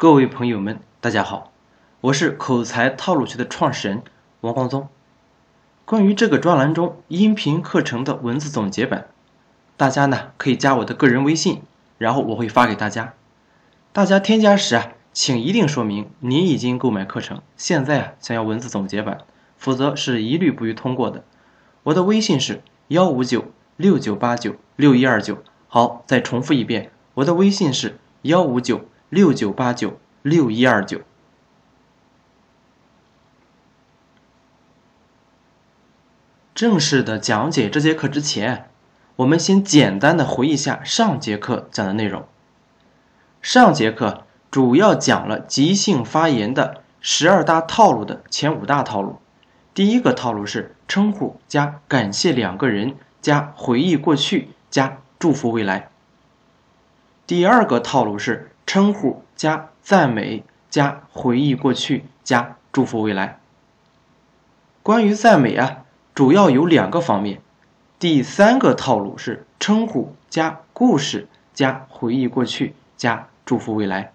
各位朋友们，大家好，我是口才套路学的创始人王光宗。关于这个专栏中音频课程的文字总结版，大家呢可以加我的个人微信，然后我会发给大家。大家添加时啊，请一定说明您已经购买课程，现在啊想要文字总结版，否则是一律不予通过的。我的微信是幺五九六九八九六一二九。好，再重复一遍，我的微信是幺五九。六九八九六一二九。正式的讲解这节课之前，我们先简单的回忆一下上节课讲的内容。上节课主要讲了即兴发言的十二大套路的前五大套路。第一个套路是称呼加感谢两个人加回忆过去加祝福未来。第二个套路是。称呼加赞美加回忆过去加祝福未来。关于赞美啊，主要有两个方面。第三个套路是称呼加故事加回忆过去加祝福未来。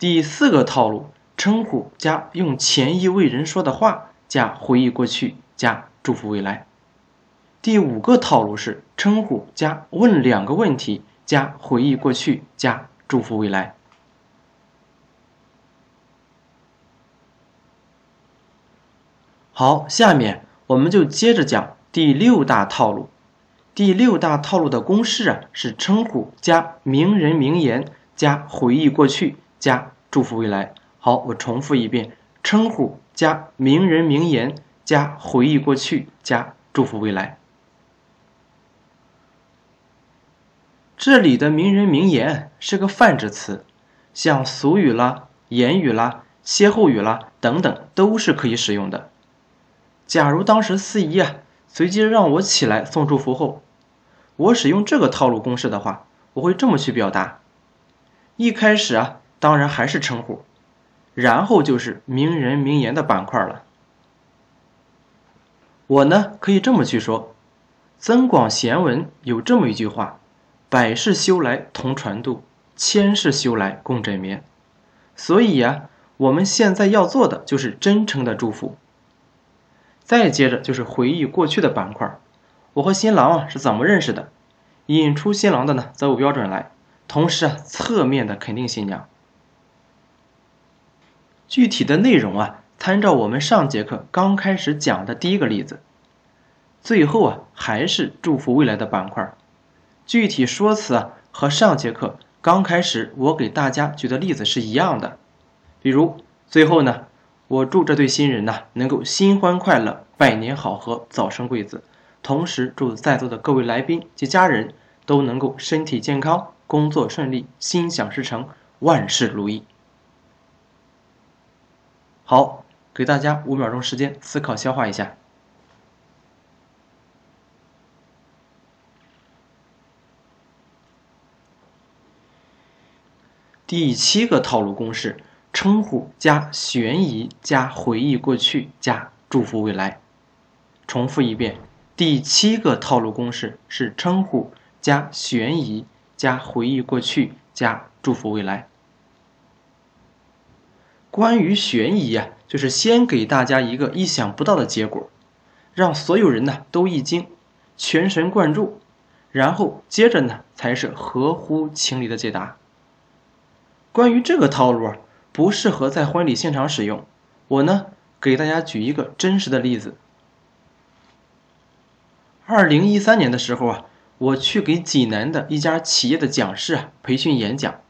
第四个套路称呼加用前意为人说的话加回忆过去加祝福未来。第五个套路是称呼加问两个问题加回忆过去加祝福未来。好，下面我们就接着讲第六大套路。第六大套路的公式啊是称呼加名人名言加回忆过去加祝福未来。好，我重复一遍：称呼加名人名言加回忆过去加祝福未来。这里的名人名言是个泛指词，像俗语啦、言语啦、歇后语啦等等都是可以使用的。假如当时司仪啊随机让我起来送祝福后，我使用这个套路公式的话，我会这么去表达：一开始啊，当然还是称呼，然后就是名人名言的板块了。我呢可以这么去说，《增广贤文》有这么一句话。百世修来同船渡，千世修来共枕眠。所以呀，我们现在要做的就是真诚的祝福。再接着就是回忆过去的板块。我和新郎啊是怎么认识的？引出新郎的呢，择偶标准来，同时啊，侧面的肯定新娘。具体的内容啊，参照我们上节课刚开始讲的第一个例子。最后啊，还是祝福未来的板块。具体说辞啊，和上节课刚开始我给大家举的例子是一样的。比如最后呢，我祝这对新人呢能够新欢快乐、百年好合、早生贵子。同时祝在座的各位来宾及家人都能够身体健康、工作顺利、心想事成、万事如意。好，给大家五秒钟时间思考消化一下。第七个套路公式：称呼加悬疑加回忆过去加祝福未来。重复一遍，第七个套路公式是称呼加悬疑加回忆过去加祝福未来。关于悬疑啊，就是先给大家一个意想不到的结果，让所有人呢都一惊，全神贯注，然后接着呢才是合乎情理的解答。关于这个套路啊，不适合在婚礼现场使用。我呢，给大家举一个真实的例子。二零一三年的时候啊，我去给济南的一家企业的讲师啊培训演讲，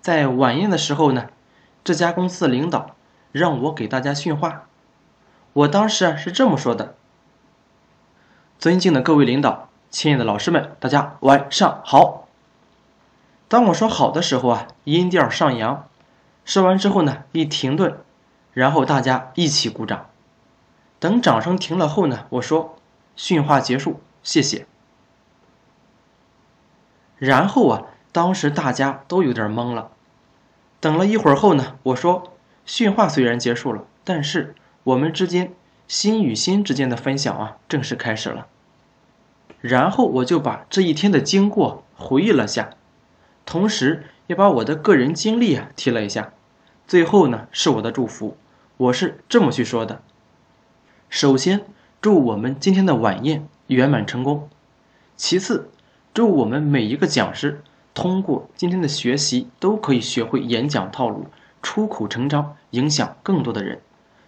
在晚宴的时候呢，这家公司的领导让我给大家训话。我当时啊是这么说的：“尊敬的各位领导，亲爱的老师们，大家晚上好。”当我说好的时候啊，音调上扬。说完之后呢，一停顿，然后大家一起鼓掌。等掌声停了后呢，我说训话结束，谢谢。然后啊，当时大家都有点懵了。等了一会儿后呢，我说训话虽然结束了，但是我们之间心与心之间的分享啊，正式开始了。然后我就把这一天的经过回忆了下。同时也把我的个人经历啊提了一下。最后呢，是我的祝福，我是这么去说的：首先，祝我们今天的晚宴圆满成功；其次，祝我们每一个讲师通过今天的学习都可以学会演讲套路，出口成章，影响更多的人。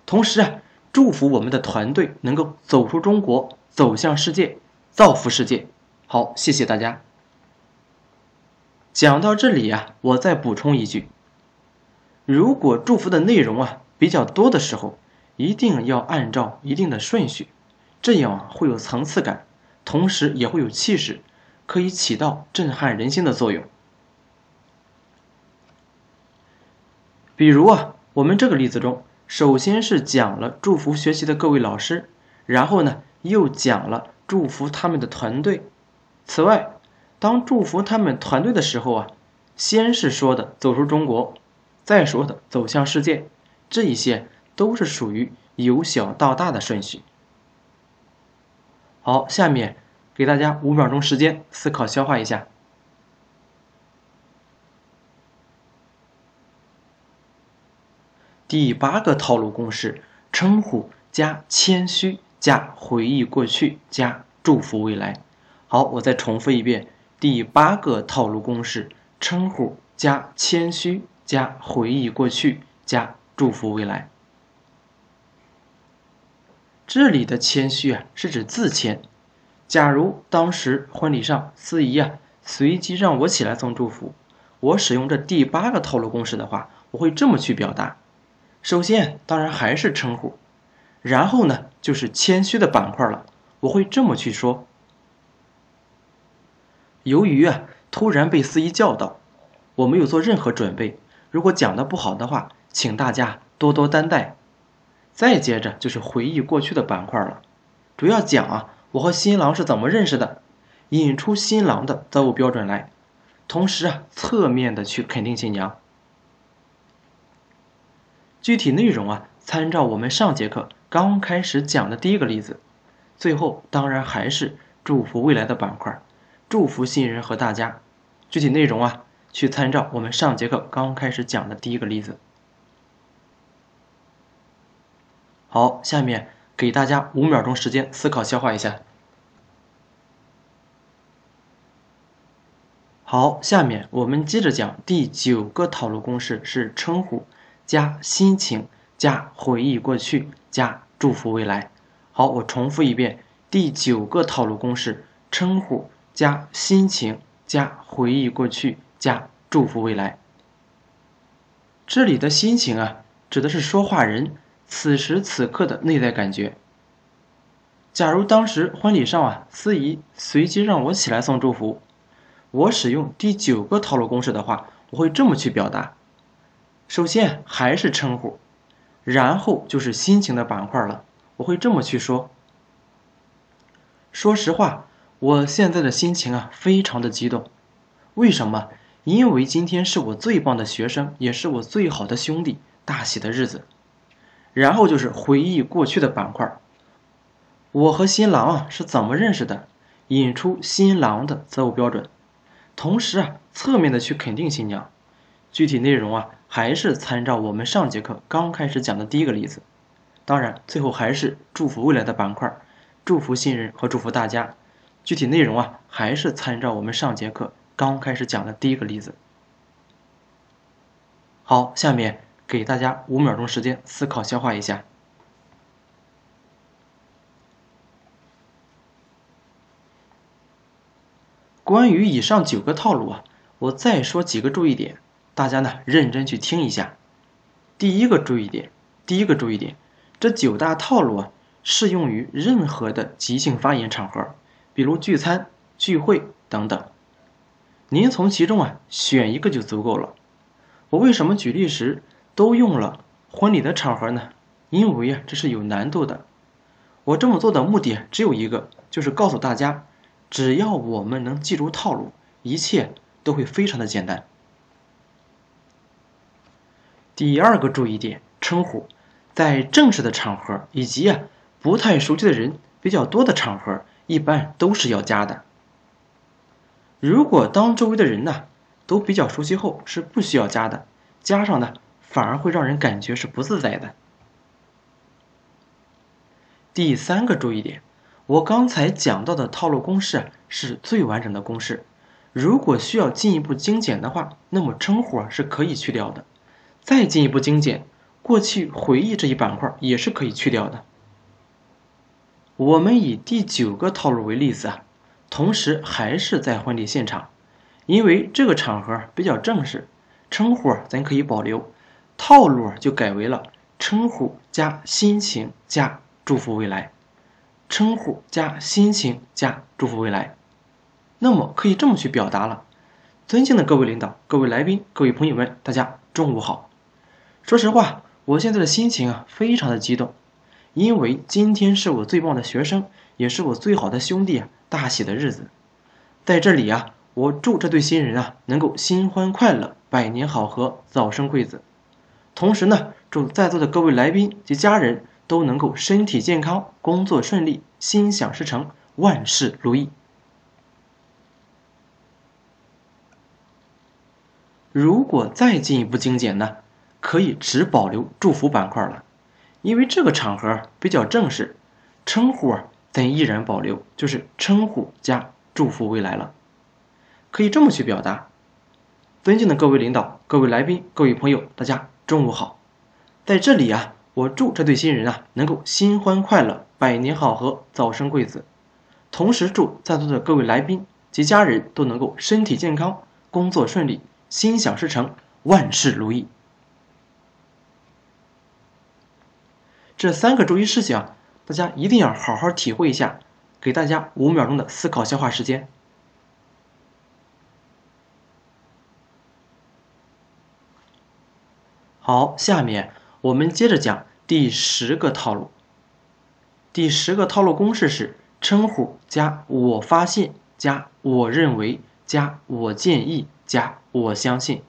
同时啊，祝福我们的团队能够走出中国，走向世界，造福世界。好，谢谢大家。讲到这里啊，我再补充一句：如果祝福的内容啊比较多的时候，一定要按照一定的顺序，这样啊会有层次感，同时也会有气势，可以起到震撼人心的作用。比如啊，我们这个例子中。首先是讲了祝福学习的各位老师，然后呢又讲了祝福他们的团队。此外，当祝福他们团队的时候啊，先是说的走出中国，再说的走向世界，这一些都是属于由小到大的顺序。好，下面给大家五秒钟时间思考消化一下。第八个套路公式：称呼加谦虚加回忆过去加祝福未来。好，我再重复一遍：第八个套路公式：称呼加谦虚加回忆过去加祝福未来。这里的谦虚啊，是指自谦。假如当时婚礼上司仪啊随机让我起来送祝福，我使用这第八个套路公式的话，我会这么去表达。首先，当然还是称呼，然后呢，就是谦虚的板块了。我会这么去说：由于啊，突然被司仪叫到，我没有做任何准备。如果讲的不好的话，请大家多多担待。再接着就是回忆过去的板块了，主要讲啊，我和新郎是怎么认识的，引出新郎的择偶标准来，同时啊，侧面的去肯定新娘。具体内容啊，参照我们上节课刚开始讲的第一个例子。最后当然还是祝福未来的板块，祝福新人和大家。具体内容啊，去参照我们上节课刚开始讲的第一个例子。好，下面给大家五秒钟时间思考消化一下。好，下面我们接着讲第九个套路公式是称呼。加心情，加回忆过去，加祝福未来。好，我重复一遍第九个套路公式：称呼加心情，加回忆过去，加祝福未来。这里的心情啊，指的是说话人此时此刻的内在感觉。假如当时婚礼上啊，司仪随机让我起来送祝福，我使用第九个套路公式的话，我会这么去表达。首先还是称呼，然后就是心情的板块了。我会这么去说：说实话，我现在的心情啊，非常的激动。为什么？因为今天是我最棒的学生，也是我最好的兄弟大喜的日子。然后就是回忆过去的板块，我和新郎啊是怎么认识的？引出新郎的择偶标准，同时啊，侧面的去肯定新娘。具体内容啊。还是参照我们上节课刚开始讲的第一个例子，当然最后还是祝福未来的板块，祝福新人和祝福大家。具体内容啊，还是参照我们上节课刚开始讲的第一个例子。好，下面给大家五秒钟时间思考消化一下。关于以上九个套路啊，我再说几个注意点。大家呢认真去听一下，第一个注意点，第一个注意点，这九大套路啊适用于任何的即兴发言场合，比如聚餐、聚会等等。您从其中啊选一个就足够了。我为什么举例时都用了婚礼的场合呢？因为啊这是有难度的。我这么做的目的只有一个，就是告诉大家，只要我们能记住套路，一切都会非常的简单。第二个注意点，称呼，在正式的场合以及啊不太熟悉的人比较多的场合，一般都是要加的。如果当周围的人呢都比较熟悉后是不需要加的，加上呢反而会让人感觉是不自在的。第三个注意点，我刚才讲到的套路公式是最完整的公式，如果需要进一步精简的话，那么称呼是可以去掉的。再进一步精简，过去回忆这一板块也是可以去掉的。我们以第九个套路为例子啊，同时还是在婚礼现场，因为这个场合比较正式，称呼咱可以保留，套路就改为了称呼加心情加祝福未来，称呼加心情加祝福未来。那么可以这么去表达了：尊敬的各位领导、各位来宾、各位朋友们，大家中午好。说实话，我现在的心情啊，非常的激动，因为今天是我最棒的学生，也是我最好的兄弟啊大喜的日子。在这里啊，我祝这对新人啊能够新欢快乐，百年好合，早生贵子。同时呢，祝在座的各位来宾及家人都能够身体健康，工作顺利，心想事成，万事如意。如果再进一步精简呢？可以只保留祝福板块了，因为这个场合比较正式，称呼啊咱依然保留，就是称呼加祝福未来了。可以这么去表达：尊敬的各位领导、各位来宾、各位朋友，大家中午好。在这里啊，我祝这对新人啊能够新欢快乐，百年好合，早生贵子。同时祝在座的各位来宾及家人都能够身体健康，工作顺利，心想事成，万事如意。这三个注意事项，大家一定要好好体会一下。给大家五秒钟的思考消化时间。好，下面我们接着讲第十个套路。第十个套路公式是称呼加我发现加我认为加我建议加我相信。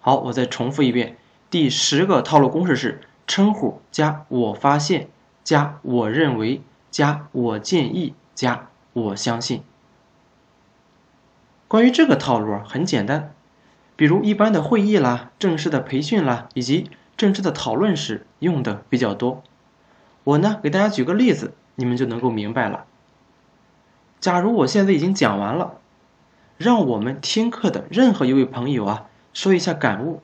好，我再重复一遍，第十个套路公式是。称呼加我发现加我认为加我建议加我相信。关于这个套路很简单，比如一般的会议啦、正式的培训啦以及正式的讨论时用的比较多。我呢给大家举个例子，你们就能够明白了。假如我现在已经讲完了，让我们听课的任何一位朋友啊说一下感悟，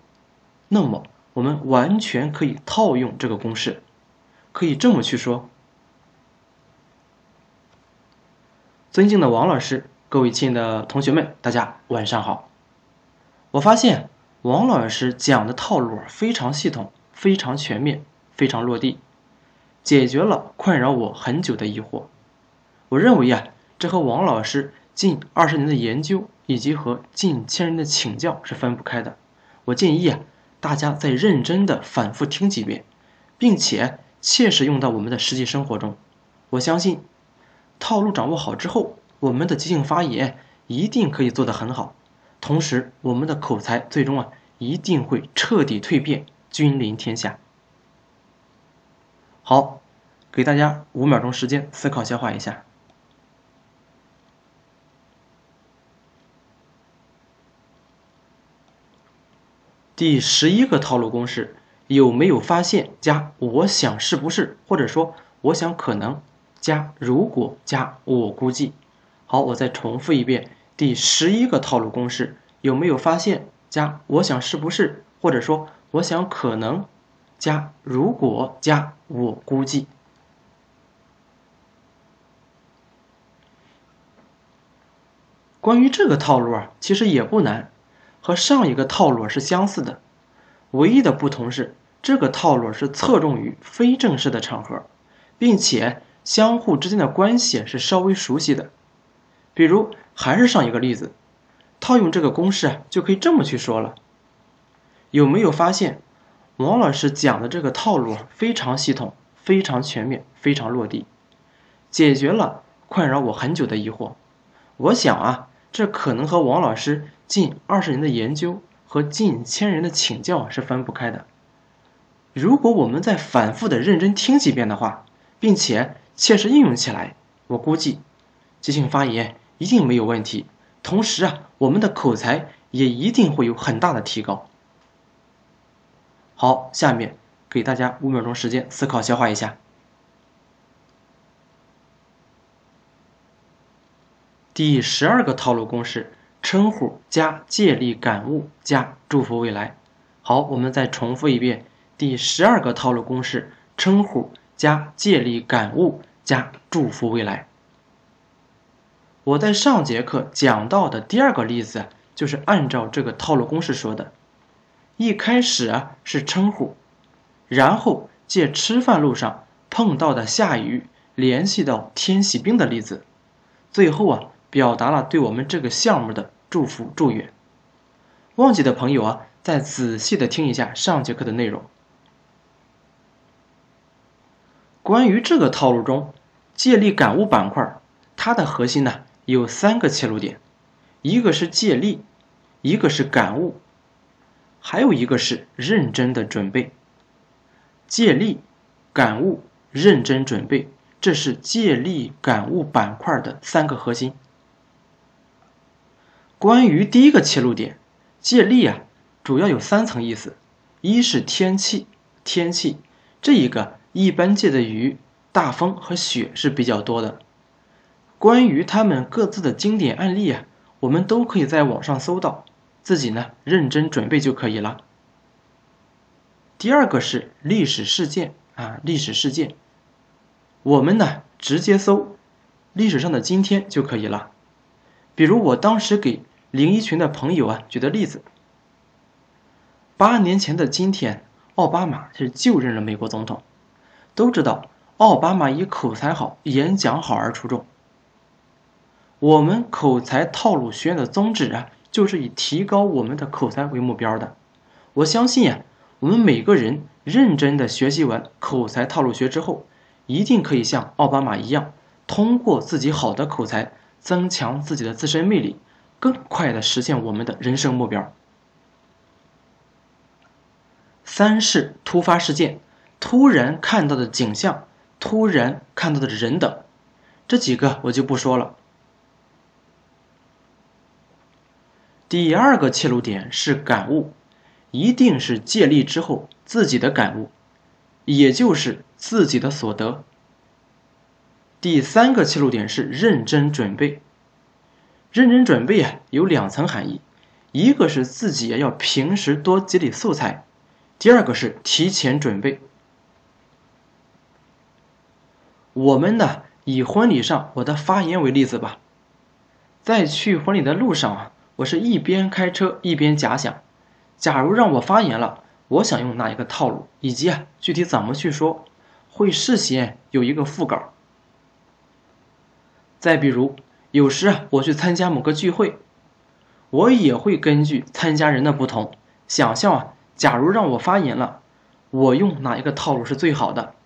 那么。我们完全可以套用这个公式，可以这么去说：尊敬的王老师，各位亲爱的同学们，大家晚上好。我发现王老师讲的套路非常系统、非常全面、非常落地，解决了困扰我很久的疑惑。我认为呀，这和王老师近二十年的研究以及和近千人的请教是分不开的。我建议啊。大家再认真的反复听几遍，并且切实用到我们的实际生活中，我相信套路掌握好之后，我们的即兴发言一定可以做得很好，同时我们的口才最终啊一定会彻底蜕变，君临天下。好，给大家五秒钟时间思考消化一下。第十一个套路公式有没有发现？加我想是不是，或者说我想可能，加如果加我估计。好，我再重复一遍第十一个套路公式有没有发现？加我想是不是，或者说我想可能，加如果加我估计。关于这个套路啊，其实也不难。和上一个套路是相似的，唯一的不同是这个套路是侧重于非正式的场合，并且相互之间的关系是稍微熟悉的。比如，还是上一个例子，套用这个公式啊，就可以这么去说了。有没有发现，王老师讲的这个套路非常系统、非常全面、非常落地，解决了困扰我很久的疑惑。我想啊，这可能和王老师。近二十年的研究和近千人的请教是分不开的。如果我们再反复的认真听几遍的话，并且切实应用起来，我估计即兴发言一定没有问题。同时啊，我们的口才也一定会有很大的提高。好，下面给大家五秒钟时间思考消化一下。第十二个套路公式：称呼加借力感悟加祝福未来。好，我们再重复一遍第十二个套路公式：称呼加借力感悟加祝福未来。我在上节课讲到的第二个例子，就是按照这个套路公式说的。一开始啊是称呼，然后借吃饭路上碰到的下雨联系到天气冰的例子，最后啊。表达了对我们这个项目的祝福祝愿。忘记的朋友啊，再仔细的听一下上节课的内容。关于这个套路中，借力感悟板块，它的核心呢有三个切入点，一个是借力，一个是感悟，还有一个是认真的准备。借力、感悟、认真准备，这是借力感悟板块的三个核心。关于第一个切入点，借力啊，主要有三层意思：一是天气，天气这一个一般借的雨、大风和雪是比较多的。关于他们各自的经典案例啊，我们都可以在网上搜到，自己呢认真准备就可以了。第二个是历史事件啊，历史事件，我们呢直接搜历史上的今天就可以了。比如我当时给。林一群的朋友啊，举的例子：八年前的今天，奥巴马是就任了美国总统。都知道，奥巴马以口才好、演讲好而出众。我们口才套路学院的宗旨啊，就是以提高我们的口才为目标的。我相信呀，我们每个人认真的学习完口才套路学之后，一定可以像奥巴马一样，通过自己好的口才，增强自己的自身魅力。更快的实现我们的人生目标。三是突发事件，突然看到的景象，突然看到的人等，这几个我就不说了。第二个切入点是感悟，一定是借力之后自己的感悟，也就是自己的所得。第三个切入点是认真准备。认真准备啊，有两层含义，一个是自己要平时多积累素材，第二个是提前准备。我们呢，以婚礼上我的发言为例子吧，在去婚礼的路上啊，我是一边开车一边假想，假如让我发言了，我想用哪一个套路，以及啊具体怎么去说，会事先有一个副稿。再比如。有时啊，我去参加某个聚会，我也会根据参加人的不同，想象啊，假如让我发言了，我用哪一个套路是最好的，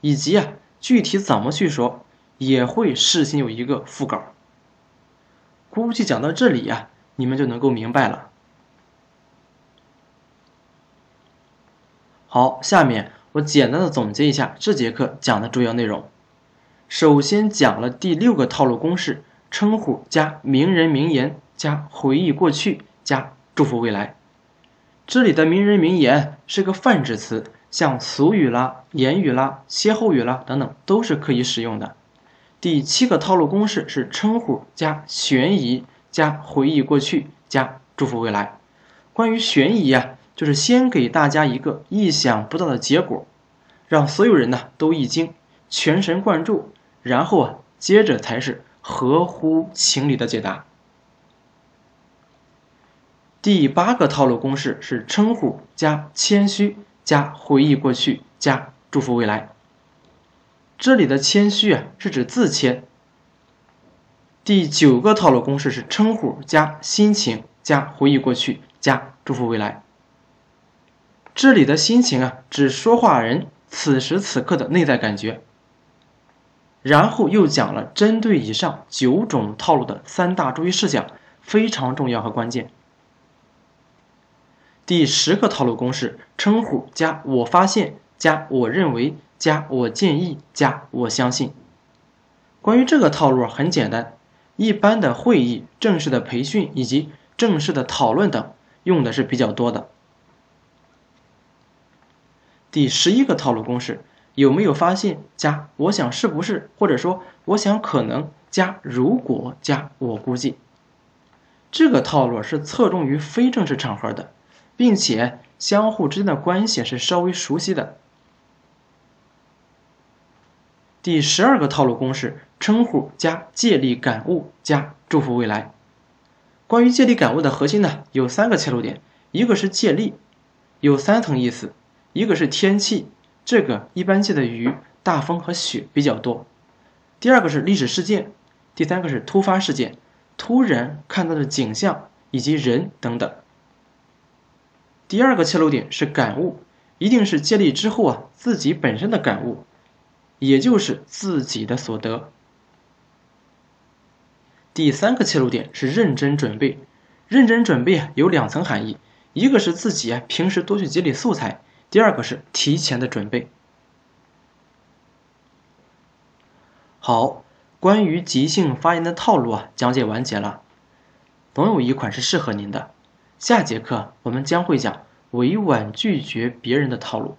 以及啊，具体怎么去说，也会事先有一个副稿。估计讲到这里呀，你们就能够明白了。好，下面我简单的总结一下这节课讲的主要内容。首先讲了第六个套路公式。称呼加名人名言加回忆过去加祝福未来，这里的名人名言是个泛指词，像俗语啦、言语啦、歇后语啦等等都是可以使用的。第七个套路公式是称呼加悬疑加回忆过去加祝福未来。关于悬疑啊，就是先给大家一个意想不到的结果，让所有人呢都一惊，全神贯注，然后啊，接着才是。合乎情理的解答。第八个套路公式是称呼加谦虚加回忆过去加祝福未来。这里的谦虚啊是指自谦。第九个套路公式是称呼加心情加回忆过去加祝福未来。这里的心情啊指说话人此时此刻的内在感觉。然后又讲了针对以上九种套路的三大注意事项，非常重要和关键。第十个套路公式：称呼加我发现加我认为加我建议加我相信。关于这个套路很简单，一般的会议、正式的培训以及正式的讨论等用的是比较多的。第十一个套路公式，有没有发现加我想是不是，或者说我想可能加如果加我估计？这个套路是侧重于非正式场合的，并且相互之间的关系是稍微熟悉的。第十二个套路公式：称呼加借力感悟加祝福未来。关于借力感悟的核心呢，有三个切入点：一个是借力，有三层意思；一个是天气，这个一般借的雨、大风和雪比较多；第二个是历史事件；第三个是突发事件。突然看到的景象以及人等等。第二个切入点是感悟，一定是借力之后啊自己本身的感悟，也就是自己的所得。第三个切入点是认真准备，认真准备啊有两层含义，一个是自己啊平时多去积累素材，第二个是提前的准备。好。关于即兴发言的套路啊，讲解完结了，总有一款是适合您的。下节课我们将会讲委婉拒绝别人的套路。